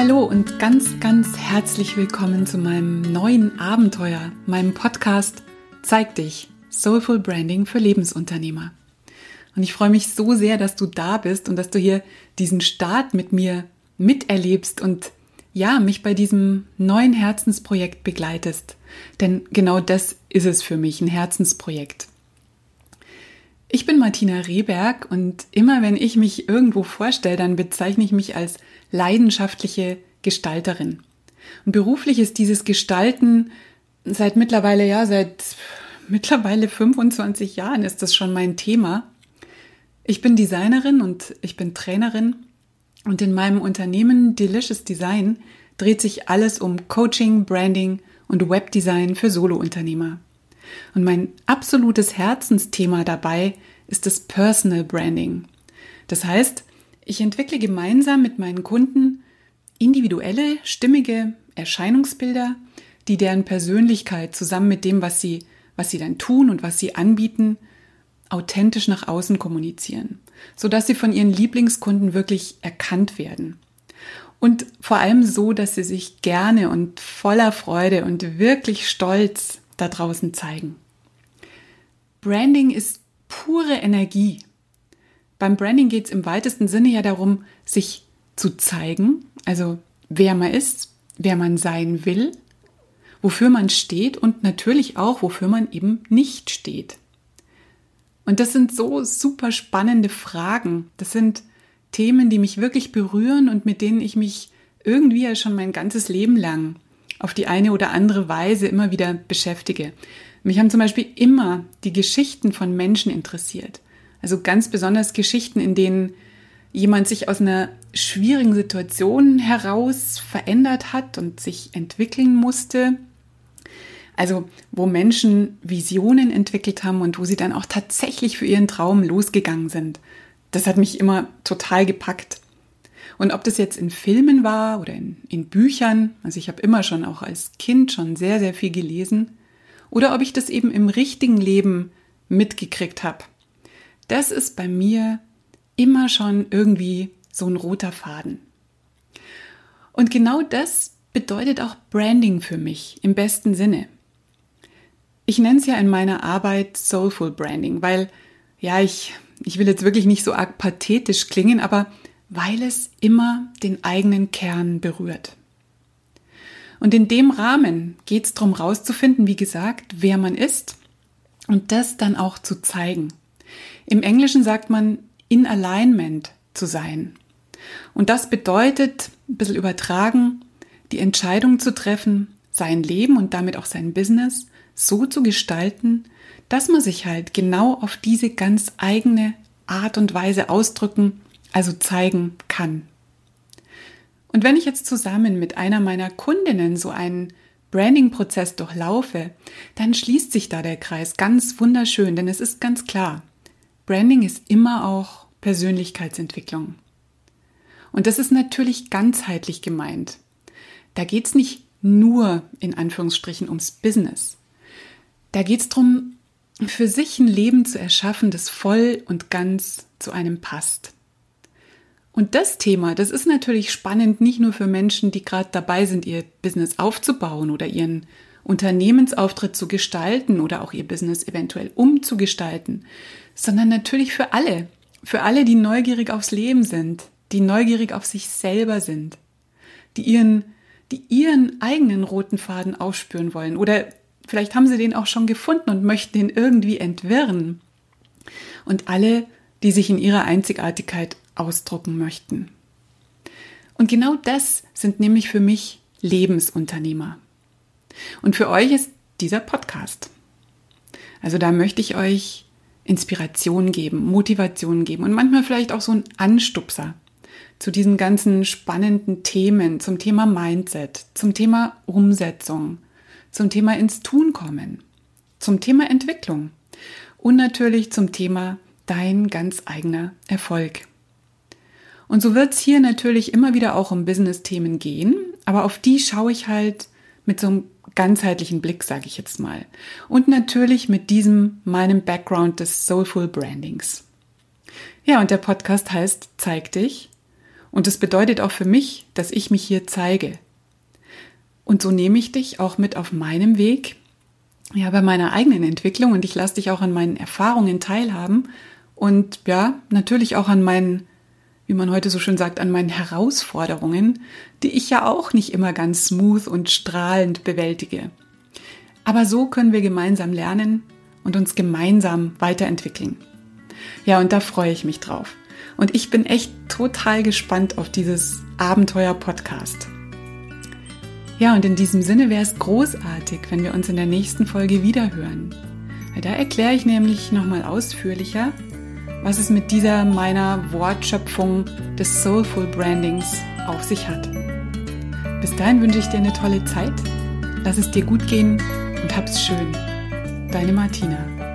hallo und ganz, ganz herzlich willkommen zu meinem neuen Abenteuer, meinem Podcast Zeig dich, Soulful Branding für Lebensunternehmer. Und ich freue mich so sehr, dass du da bist und dass du hier diesen Start mit mir miterlebst und ja, mich bei diesem neuen Herzensprojekt begleitest. Denn genau das ist es für mich, ein Herzensprojekt. Ich bin Martina Rehberg und immer wenn ich mich irgendwo vorstelle, dann bezeichne ich mich als leidenschaftliche Gestalterin. Und beruflich ist dieses Gestalten seit mittlerweile, ja, seit mittlerweile 25 Jahren ist das schon mein Thema. Ich bin Designerin und ich bin Trainerin und in meinem Unternehmen Delicious Design dreht sich alles um Coaching, Branding und Webdesign für Solounternehmer. Und mein absolutes Herzensthema dabei ist das Personal Branding. Das heißt, ich entwickle gemeinsam mit meinen Kunden individuelle, stimmige Erscheinungsbilder, die deren Persönlichkeit zusammen mit dem, was sie, was sie dann tun und was sie anbieten, authentisch nach außen kommunizieren, sodass sie von ihren Lieblingskunden wirklich erkannt werden. Und vor allem so, dass sie sich gerne und voller Freude und wirklich stolz da draußen zeigen. Branding ist pure Energie. Beim Branding geht es im weitesten Sinne ja darum, sich zu zeigen, also wer man ist, wer man sein will, wofür man steht und natürlich auch, wofür man eben nicht steht. Und das sind so super spannende Fragen. Das sind Themen, die mich wirklich berühren und mit denen ich mich irgendwie ja schon mein ganzes Leben lang auf die eine oder andere Weise immer wieder beschäftige. Mich haben zum Beispiel immer die Geschichten von Menschen interessiert. Also ganz besonders Geschichten, in denen jemand sich aus einer schwierigen Situation heraus verändert hat und sich entwickeln musste also wo Menschen Visionen entwickelt haben und wo sie dann auch tatsächlich für ihren Traum losgegangen sind. Das hat mich immer total gepackt. Und ob das jetzt in Filmen war oder in, in Büchern, also ich habe immer schon auch als Kind schon sehr, sehr viel gelesen, oder ob ich das eben im richtigen Leben mitgekriegt habe. Das ist bei mir immer schon irgendwie so ein roter Faden. Und genau das bedeutet auch Branding für mich im besten Sinne. Ich nenne es ja in meiner Arbeit Soulful Branding, weil, ja, ich, ich will jetzt wirklich nicht so arg pathetisch klingen, aber weil es immer den eigenen Kern berührt. Und in dem Rahmen geht es darum rauszufinden, wie gesagt, wer man ist und das dann auch zu zeigen. Im Englischen sagt man in Alignment zu sein. Und das bedeutet, ein bisschen übertragen, die Entscheidung zu treffen, sein Leben und damit auch sein Business so zu gestalten, dass man sich halt genau auf diese ganz eigene Art und Weise ausdrücken, also zeigen kann. Und wenn ich jetzt zusammen mit einer meiner Kundinnen so einen Branding-Prozess durchlaufe, dann schließt sich da der Kreis ganz wunderschön, denn es ist ganz klar, Branding ist immer auch Persönlichkeitsentwicklung. Und das ist natürlich ganzheitlich gemeint. Da geht es nicht nur in Anführungsstrichen ums Business. Da geht es darum, für sich ein Leben zu erschaffen, das voll und ganz zu einem passt. Und das Thema, das ist natürlich spannend, nicht nur für Menschen, die gerade dabei sind, ihr Business aufzubauen oder ihren Unternehmensauftritt zu gestalten oder auch ihr Business eventuell umzugestalten, sondern natürlich für alle, für alle, die neugierig aufs Leben sind, die neugierig auf sich selber sind, die ihren, die ihren eigenen roten Faden aufspüren wollen oder Vielleicht haben sie den auch schon gefunden und möchten den irgendwie entwirren. Und alle, die sich in ihrer Einzigartigkeit ausdrucken möchten. Und genau das sind nämlich für mich Lebensunternehmer. Und für euch ist dieser Podcast. Also da möchte ich euch Inspiration geben, Motivation geben und manchmal vielleicht auch so ein Anstupser zu diesen ganzen spannenden Themen, zum Thema Mindset, zum Thema Umsetzung, zum Thema ins Tun kommen, zum Thema Entwicklung und natürlich zum Thema dein ganz eigener Erfolg. Und so wird es hier natürlich immer wieder auch um Business-Themen gehen, aber auf die schaue ich halt mit so einem ganzheitlichen Blick, sage ich jetzt mal. Und natürlich mit diesem meinem Background des Soulful Brandings. Ja, und der Podcast heißt Zeig dich. Und das bedeutet auch für mich, dass ich mich hier zeige. Und so nehme ich dich auch mit auf meinem Weg, ja, bei meiner eigenen Entwicklung und ich lasse dich auch an meinen Erfahrungen teilhaben und ja, natürlich auch an meinen, wie man heute so schön sagt, an meinen Herausforderungen, die ich ja auch nicht immer ganz smooth und strahlend bewältige. Aber so können wir gemeinsam lernen und uns gemeinsam weiterentwickeln. Ja, und da freue ich mich drauf. Und ich bin echt total gespannt auf dieses Abenteuer-Podcast. Ja, und in diesem Sinne wäre es großartig, wenn wir uns in der nächsten Folge wiederhören. Da erkläre ich nämlich nochmal ausführlicher, was es mit dieser meiner Wortschöpfung des Soulful Brandings auf sich hat. Bis dahin wünsche ich dir eine tolle Zeit, lass es dir gut gehen und hab's schön. Deine Martina.